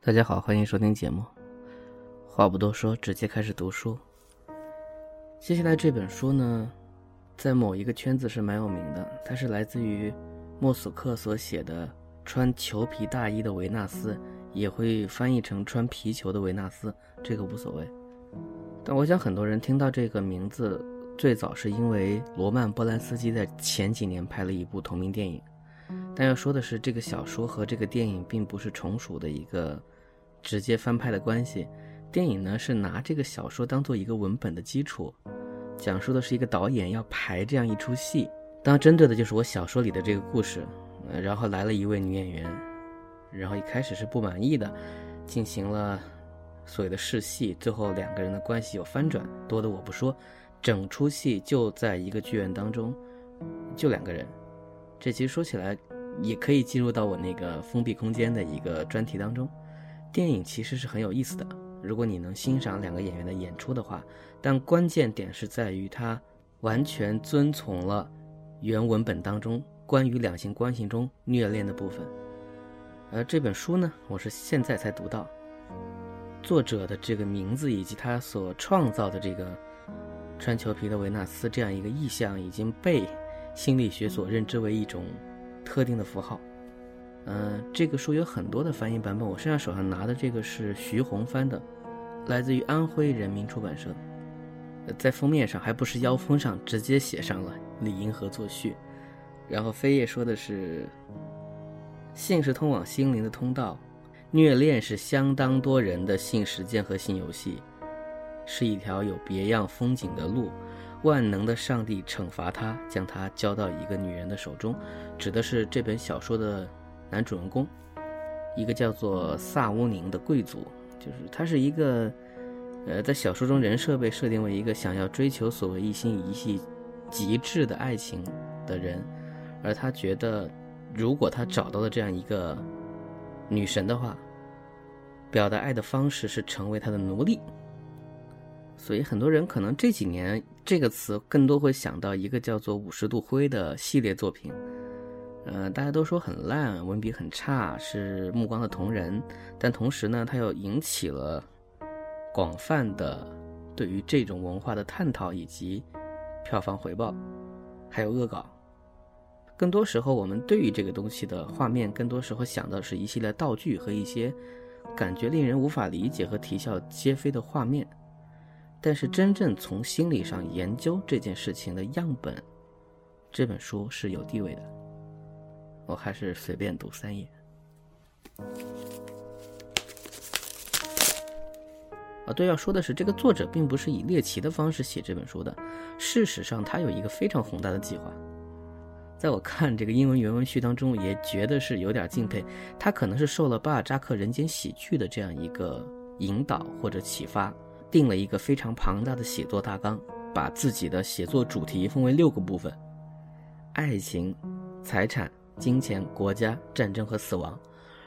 大家好，欢迎收听节目。话不多说，直接开始读书。接下来这本书呢，在某一个圈子是蛮有名的，它是来自于莫索克所写的《穿裘皮大衣的维纳斯》，也会翻译成“穿皮球的维纳斯”，这个无所谓。但我想很多人听到这个名字，最早是因为罗曼·波兰斯基在前几年拍了一部同名电影。但要说的是，这个小说和这个电影并不是从属的一个直接翻拍的关系。电影呢是拿这个小说当做一个文本的基础，讲述的是一个导演要排这样一出戏，当针对的就是我小说里的这个故事。然后来了一位女演员，然后一开始是不满意的，进行了所谓的试戏，最后两个人的关系有翻转，多的我不说。整出戏就在一个剧院当中，就两个人。这其实说起来，也可以进入到我那个封闭空间的一个专题当中。电影其实是很有意思的，如果你能欣赏两个演员的演出的话。但关键点是在于他完全遵从了原文本当中关于两性关系中虐恋的部分。而这本书呢，我是现在才读到，作者的这个名字以及他所创造的这个穿裘皮的维纳斯这样一个意象已经被。心理学所认知为一种特定的符号，嗯，这个书有很多的翻译版本。我现在手上拿的这个是徐宏翻的，来自于安徽人民出版社。在封面上还不是腰封上，直接写上了李银河作序。然后扉页说的是：性是通往心灵的通道，虐恋是相当多人的性实践和性游戏，是一条有别样风景的路。万能的上帝惩罚他，将他交到一个女人的手中，指的是这本小说的男主人公，一个叫做萨乌宁的贵族，就是他是一个，呃，在小说中人设被设定为一个想要追求所谓一心一意、极致的爱情的人，而他觉得，如果他找到了这样一个女神的话，表达爱的方式是成为他的奴隶。所以很多人可能这几年这个词更多会想到一个叫做《五十度灰》的系列作品，呃，大家都说很烂，文笔很差，是目光的同人，但同时呢，它又引起了广泛的对于这种文化的探讨以及票房回报，还有恶搞。更多时候，我们对于这个东西的画面，更多时候想到是一系列道具和一些感觉令人无法理解和啼笑皆非的画面。但是真正从心理上研究这件事情的样本，这本书是有地位的。我还是随便读三页。啊，对，要说的是，这个作者并不是以猎奇的方式写这本书的。事实上，他有一个非常宏大的计划。在我看这个英文原文序当中，也觉得是有点敬佩。他可能是受了巴尔扎克《人间喜剧》的这样一个引导或者启发。定了一个非常庞大的写作大纲，把自己的写作主题分为六个部分：爱情、财产、金钱、国家、战争和死亡。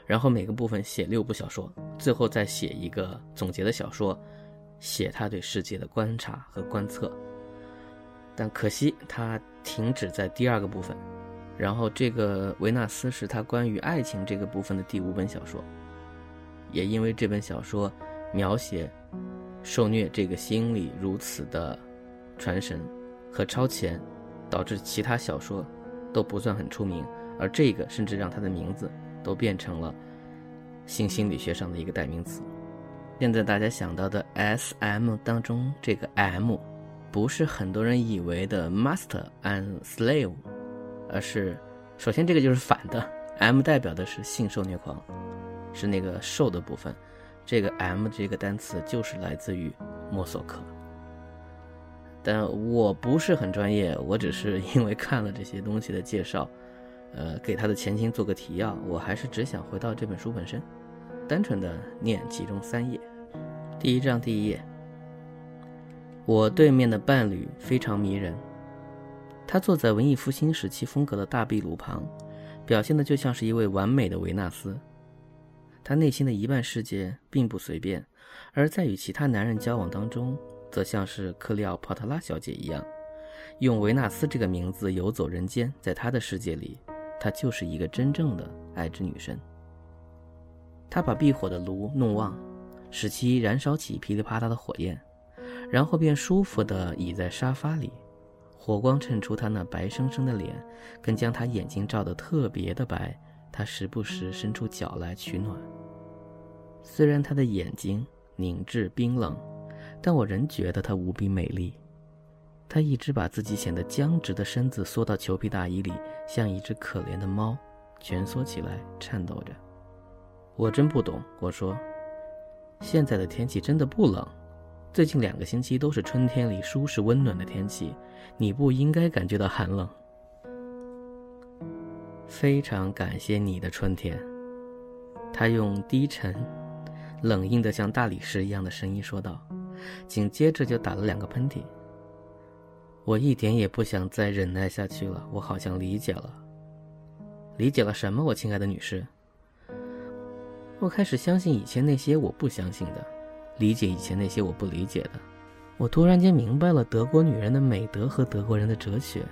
然后每个部分写六部小说，最后再写一个总结的小说，写他对世界的观察和观测。但可惜他停止在第二个部分。然后这个维纳斯是他关于爱情这个部分的第五本小说，也因为这本小说描写。受虐这个心理如此的传神和超前，导致其他小说都不算很出名，而这个甚至让他的名字都变成了性心理学上的一个代名词。现在大家想到的 S M 当中，这个 M 不是很多人以为的 Master and Slave，而是首先这个就是反的，M 代表的是性受虐狂，是那个受的部分。这个 M 这个单词就是来自于莫索克，但我不是很专业，我只是因为看了这些东西的介绍，呃，给他的前情做个提要。我还是只想回到这本书本身，单纯的念其中三页。第一章第一页，我对面的伴侣非常迷人，他坐在文艺复兴时期风格的大壁炉旁，表现的就像是一位完美的维纳斯。他内心的一半世界并不随便，而在与其他男人交往当中，则像是克利奥帕特拉小姐一样，用维纳斯这个名字游走人间。在他的世界里，她就是一个真正的爱之女神。他把避火的炉弄旺，使其燃烧起噼里啪啦的火焰，然后便舒服地倚在沙发里，火光衬出他那白生生的脸，更将他眼睛照得特别的白。他时不时伸出脚来取暖。虽然他的眼睛凝滞冰冷，但我仍觉得他无比美丽。他一直把自己显得僵直的身子缩到裘皮大衣里，像一只可怜的猫，蜷缩起来，颤抖着。我真不懂，我说。现在的天气真的不冷，最近两个星期都是春天里舒适温暖的天气，你不应该感觉到寒冷。非常感谢你的春天，他用低沉、冷硬的像大理石一样的声音说道，紧接着就打了两个喷嚏。我一点也不想再忍耐下去了，我好像理解了，理解了什么？我亲爱的女士。我开始相信以前那些我不相信的，理解以前那些我不理解的。我突然间明白了德国女人的美德和德国人的哲学。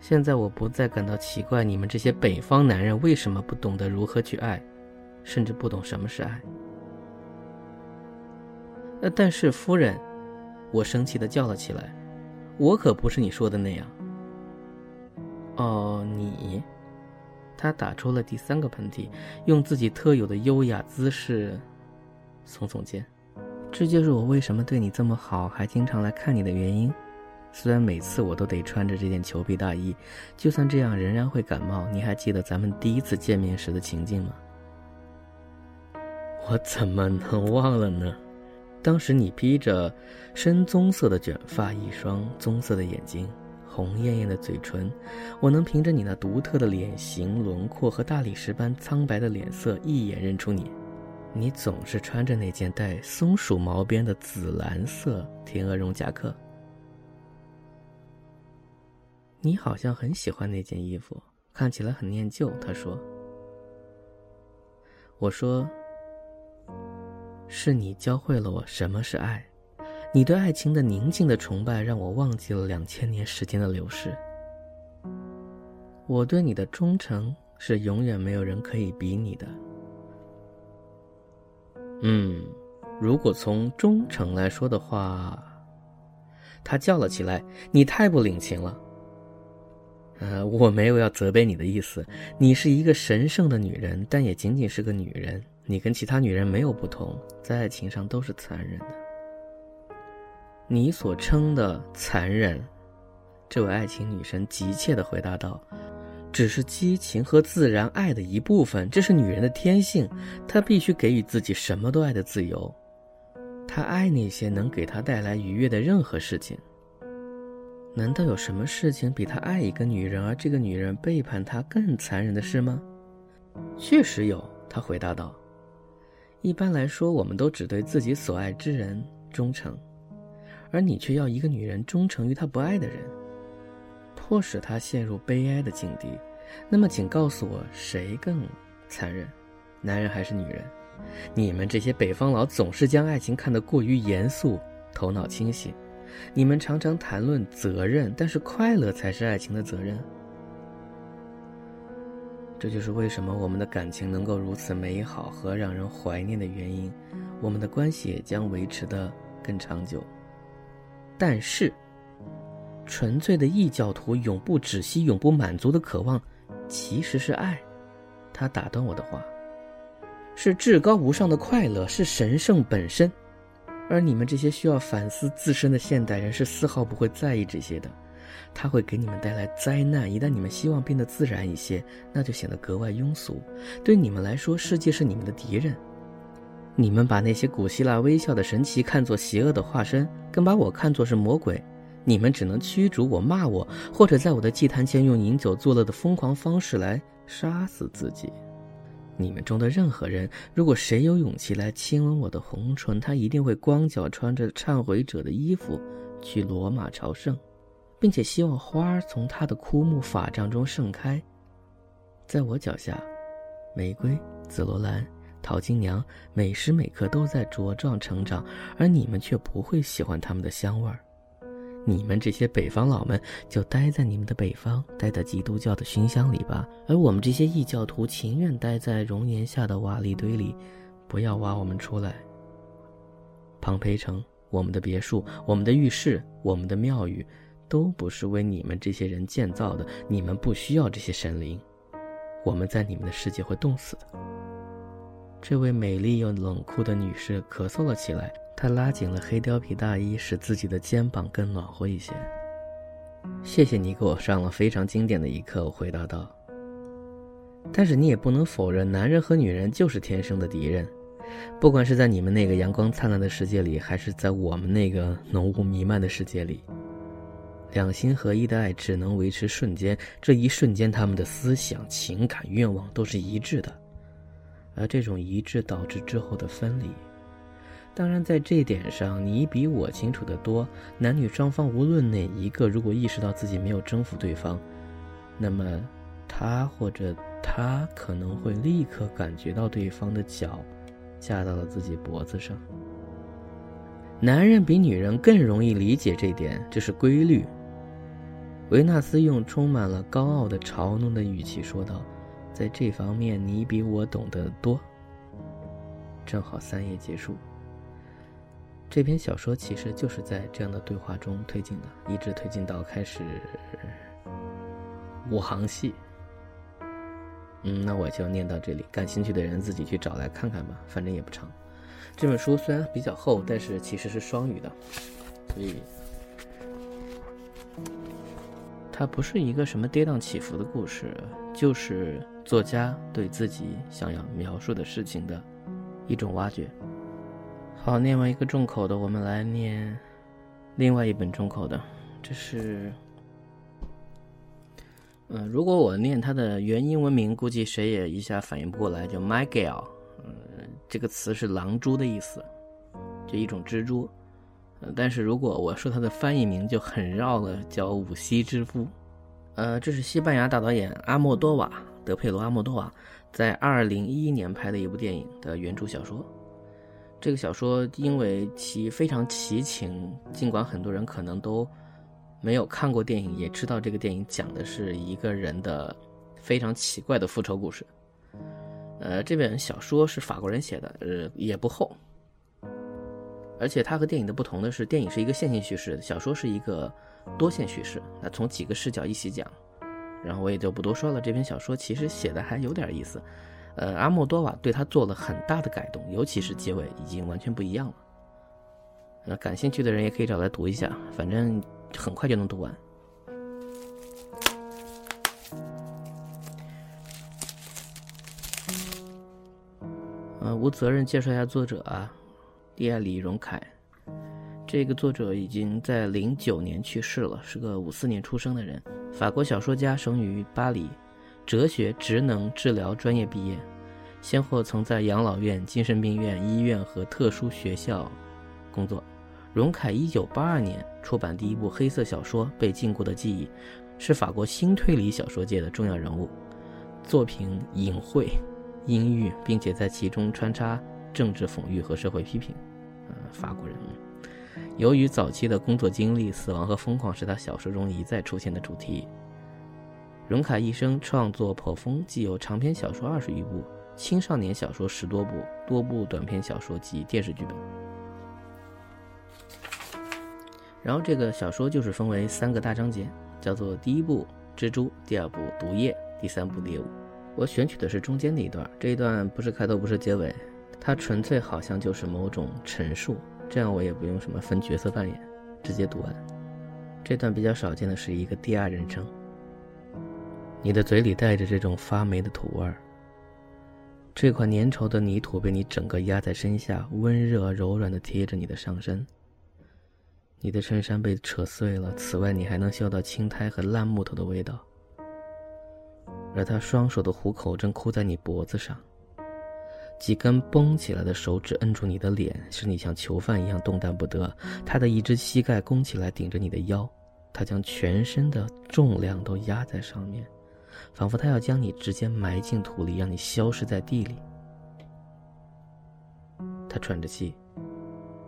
现在我不再感到奇怪，你们这些北方男人为什么不懂得如何去爱，甚至不懂什么是爱。呃，但是夫人，我生气的叫了起来，我可不是你说的那样。哦，你。他打出了第三个喷嚏，用自己特有的优雅姿势耸耸肩。这就是我为什么对你这么好，还经常来看你的原因。虽然每次我都得穿着这件裘皮大衣，就算这样仍然会感冒。你还记得咱们第一次见面时的情境吗？我怎么能忘了呢？当时你披着深棕色的卷发，一双棕色的眼睛。红艳艳的嘴唇，我能凭着你那独特的脸型轮廓和大理石般苍白的脸色一眼认出你。你总是穿着那件带松鼠毛边的紫蓝色天鹅绒夹克。你好像很喜欢那件衣服，看起来很念旧。他说：“我说，是你教会了我什么是爱。”你对爱情的宁静的崇拜，让我忘记了两千年时间的流逝。我对你的忠诚是永远没有人可以比拟的。嗯，如果从忠诚来说的话，他叫了起来：“你太不领情了。”呃，我没有要责备你的意思。你是一个神圣的女人，但也仅仅是个女人。你跟其他女人没有不同，在爱情上都是残忍的。你所称的残忍，这位爱情女神急切地回答道：“只是激情和自然爱的一部分，这是女人的天性。她必须给予自己什么都爱的自由。她爱那些能给她带来愉悦的任何事情。难道有什么事情比他爱一个女人，而这个女人背叛他更残忍的事吗？”“确实有。”他回答道。“一般来说，我们都只对自己所爱之人忠诚。”而你却要一个女人忠诚于她不爱的人，迫使她陷入悲哀的境地。那么，请告诉我，谁更残忍，男人还是女人？你们这些北方佬总是将爱情看得过于严肃，头脑清醒。你们常常谈论责任，但是快乐才是爱情的责任。这就是为什么我们的感情能够如此美好和让人怀念的原因。我们的关系也将维持得更长久。但是，纯粹的异教徒永不止息、永不满足的渴望，其实是爱。他打断我的话，是至高无上的快乐，是神圣本身。而你们这些需要反思自身的现代人，是丝毫不会在意这些的。他会给你们带来灾难。一旦你们希望变得自然一些，那就显得格外庸俗。对你们来说，世界是你们的敌人。你们把那些古希腊微笑的神奇看作邪恶的化身，更把我看作是魔鬼。你们只能驱逐我、骂我，或者在我的祭坛前用饮酒作乐的疯狂方式来杀死自己。你们中的任何人，如果谁有勇气来亲吻我的红唇，他一定会光脚穿着忏悔者的衣服去罗马朝圣，并且希望花儿从他的枯木法杖中盛开。在我脚下，玫瑰、紫罗兰。淘金娘每时每刻都在茁壮成长，而你们却不会喜欢它们的香味儿。你们这些北方佬们就待在你们的北方，待在基督教的熏香里吧。而我们这些异教徒情愿待在熔岩下的瓦砾堆里，不要挖我们出来。庞培城，我们的别墅，我们的浴室，我们的庙宇，都不是为你们这些人建造的。你们不需要这些神灵，我们在你们的世界会冻死的。这位美丽又冷酷的女士咳嗽了起来。他拉紧了黑貂皮大衣，使自己的肩膀更暖和一些。谢谢你给我上了非常经典的一课，我回答道。但是你也不能否认，男人和女人就是天生的敌人，不管是在你们那个阳光灿烂的世界里，还是在我们那个浓雾弥漫的世界里，两心合一的爱只能维持瞬间，这一瞬间，他们的思想、情感、愿望都是一致的，而这种一致导致之后的分离。当然，在这点上，你比我清楚得多。男女双方无论哪一个，如果意识到自己没有征服对方，那么他或者他可能会立刻感觉到对方的脚架到了自己脖子上。男人比女人更容易理解这点，这是规律。维纳斯用充满了高傲的嘲弄的语气说道：“在这方面，你比我懂得多。”正好三页结束。这篇小说其实就是在这样的对话中推进的，一直推进到开始五行戏。嗯，那我就念到这里，感兴趣的人自己去找来看看吧，反正也不长。这本书虽然比较厚，但是其实是双语的，所以它不是一个什么跌宕起伏的故事，就是作家对自己想要描述的事情的一种挖掘。好，念完一个重口的，我们来念另外一本重口的。这是，嗯，如果我念它的原英文名，估计谁也一下反应不过来，叫 Miguel。嗯，这个词是狼蛛的意思，就一种蜘蛛。但是如果我说它的翻译名就很绕了，叫五溪之夫。呃，这是西班牙大导演阿莫多瓦德佩罗阿莫多瓦在二零一一年拍的一部电影的原著小说。这个小说因为其非常奇情，尽管很多人可能都没有看过电影，也知道这个电影讲的是一个人的非常奇怪的复仇故事。呃，这本小说是法国人写的，呃，也不厚。而且它和电影的不同的是，电影是一个线性叙事，小说是一个多线叙事。那从几个视角一起讲，然后我也就不多说了。这篇小说其实写的还有点意思。呃，阿莫多瓦对他做了很大的改动，尤其是结尾已经完全不一样了。那感兴趣的人也可以找来读一下，反正很快就能读完。呃，无责任介绍一下作者啊，蒂埃里·荣凯。这个作者已经在零九年去世了，是个五四年出生的人，法国小说家，生于巴黎。哲学职能治疗专业毕业，先后曾在养老院、精神病院、医院和特殊学校工作。荣凯一九八二年出版第一部黑色小说《被禁锢的记忆》，是法国新推理小说界的重要人物。作品隐晦、阴郁，并且在其中穿插政治讽喻和社会批评。呃，法国人。由于早期的工作经历，死亡和疯狂是他小说中一再出现的主题。荣凯一生创作颇丰，既有长篇小说二十余部，青少年小说十多部，多部短篇小说及电视剧本。然后这个小说就是分为三个大章节，叫做第一部蜘蛛，第二部毒液，第三部猎物。我选取的是中间那一段，这一段不是开头，不是结尾，它纯粹好像就是某种陈述，这样我也不用什么分角色扮演，直接读完。这段比较少见的是一个第二人称。你的嘴里带着这种发霉的土味儿。这块粘稠的泥土被你整个压在身下，温热柔软的贴着你的上身。你的衬衫被扯碎了，此外你还能嗅到青苔和烂木头的味道。而他双手的虎口正箍在你脖子上，几根绷起来的手指摁住你的脸，使你像囚犯一样动弹不得。他的一只膝盖弓起来顶着你的腰，他将全身的重量都压在上面。仿佛他要将你直接埋进土里，让你消失在地里。他喘着气，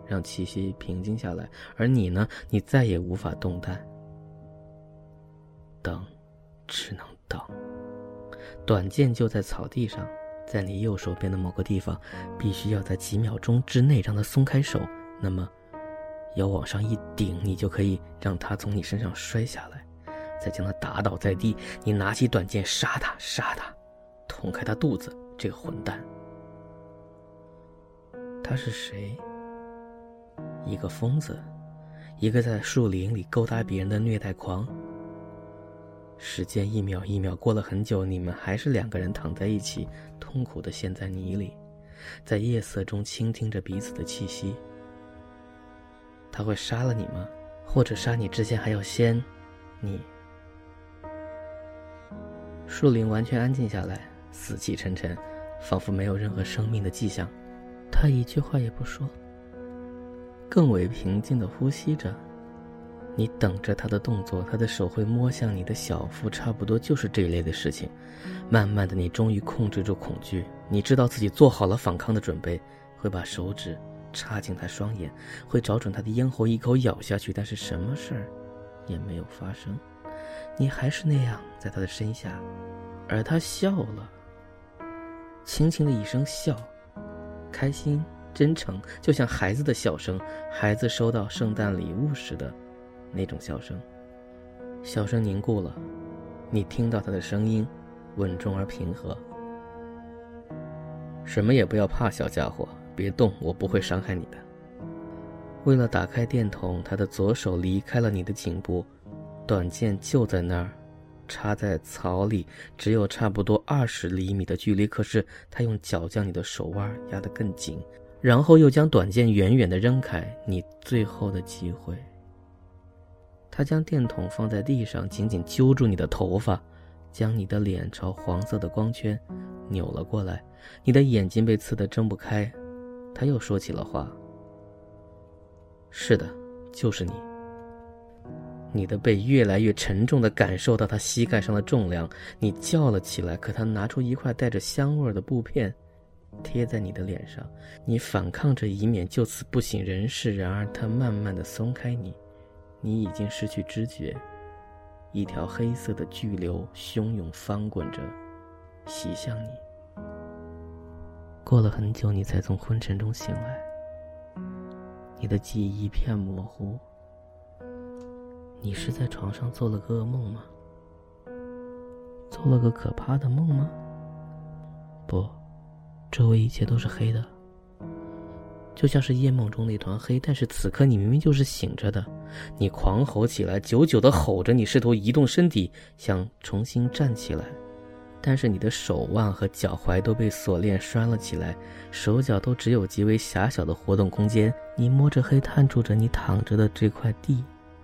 让气息平静下来。而你呢？你再也无法动弹。等，只能等。短剑就在草地上，在你右手边的某个地方，必须要在几秒钟之内让他松开手。那么，腰往上一顶，你就可以让他从你身上摔下来，再将他打倒在地。你拿起短剑，杀他，杀他，捅开他肚子。这个混蛋，他是谁？一个疯子，一个在树林里勾搭别人的虐待狂。时间一秒一秒过了很久，你们还是两个人躺在一起，痛苦的陷在泥里，在夜色中倾听着彼此的气息。他会杀了你吗？或者杀你之前还要先你？树林完全安静下来。死气沉沉，仿佛没有任何生命的迹象。他一句话也不说，更为平静的呼吸着。你等着他的动作，他的手会摸向你的小腹，差不多就是这一类的事情。慢慢的，你终于控制住恐惧，你知道自己做好了反抗的准备，会把手指插进他双眼，会找准他的咽喉一口咬下去。但是什么事儿也没有发生，你还是那样在他的身下，而他笑了。轻轻的一声笑，开心、真诚，就像孩子的笑声，孩子收到圣诞礼物时的那种笑声。笑声凝固了，你听到他的声音，稳重而平和。什么也不要怕，小家伙，别动，我不会伤害你的。为了打开电筒，他的左手离开了你的颈部，短剑就在那儿。插在草里，只有差不多二十厘米的距离。可是他用脚将你的手腕压得更紧，然后又将短剑远远地扔开。你最后的机会。他将电筒放在地上，紧紧揪住你的头发，将你的脸朝黄色的光圈扭了过来。你的眼睛被刺得睁不开。他又说起了话：“是的，就是你。”你的背越来越沉重的感受到他膝盖上的重量，你叫了起来。可他拿出一块带着香味的布片，贴在你的脸上。你反抗着，以免就此不省人事。然而他慢慢的松开你，你已经失去知觉。一条黑色的巨流汹涌翻滚着，袭向你。过了很久，你才从昏沉中醒来。你的记忆一片模糊。你是在床上做了个噩梦吗？做了个可怕的梦吗？不，周围一切都是黑的，就像是夜梦中那团黑。但是此刻你明明就是醒着的，你狂吼起来，久久的吼着，你试图移动身体，想重新站起来，但是你的手腕和脚踝都被锁链拴了起来，手脚都只有极为狭小的活动空间。你摸着黑，探出着你躺着的这块地。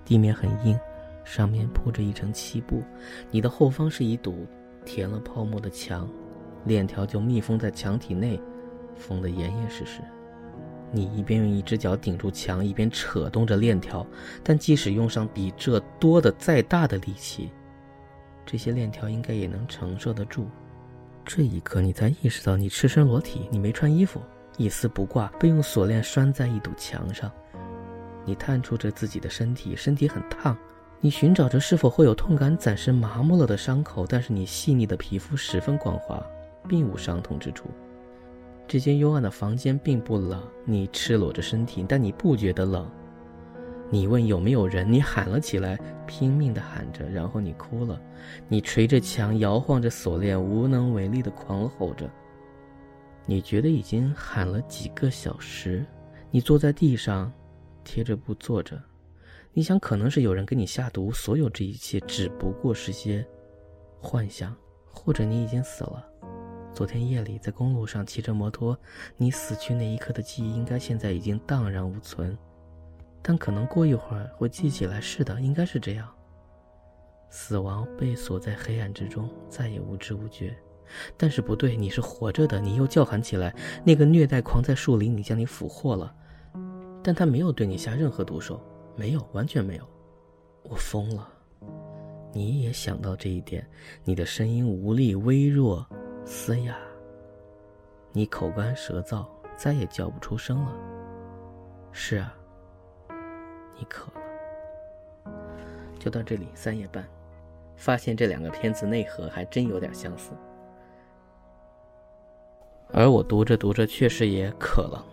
地面很硬，上面铺着一层漆布。你的后方是一堵填了泡沫的墙，链条就密封在墙体内，封得严严实实。你一边用一只脚顶住墙，一边扯动着链条。但即使用上比这多的再大的力气，这些链条应该也能承受得住。这一刻，你才意识到你赤身裸体，你没穿衣服，一丝不挂，被用锁链拴在一堵墙上。你探出着自己的身体，身体很烫。你寻找着是否会有痛感，暂时麻木了的伤口，但是你细腻的皮肤十分光滑，并无伤痛之处。这间幽暗的房间并不冷，你赤裸着身体，但你不觉得冷。你问有没有人，你喊了起来，拼命地喊着，然后你哭了。你捶着墙，摇晃着锁链，无能为力地狂吼着。你觉得已经喊了几个小时。你坐在地上。贴着布坐着，你想可能是有人给你下毒，所有这一切只不过是些幻想，或者你已经死了。昨天夜里在公路上骑着摩托，你死去那一刻的记忆应该现在已经荡然无存，但可能过一会儿会记起来。是的，应该是这样。死亡被锁在黑暗之中，再也无知无觉。但是不对，你是活着的。你又叫喊起来，那个虐待狂在树林里将你俘获了。但他没有对你下任何毒手，没有，完全没有。我疯了，你也想到这一点。你的声音无力、微弱、嘶哑，你口干舌燥，再也叫不出声了。是啊，你渴了。就到这里，三页半，发现这两个片子内核还真有点相似。而我读着读着，确实也渴了。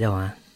大家晚安。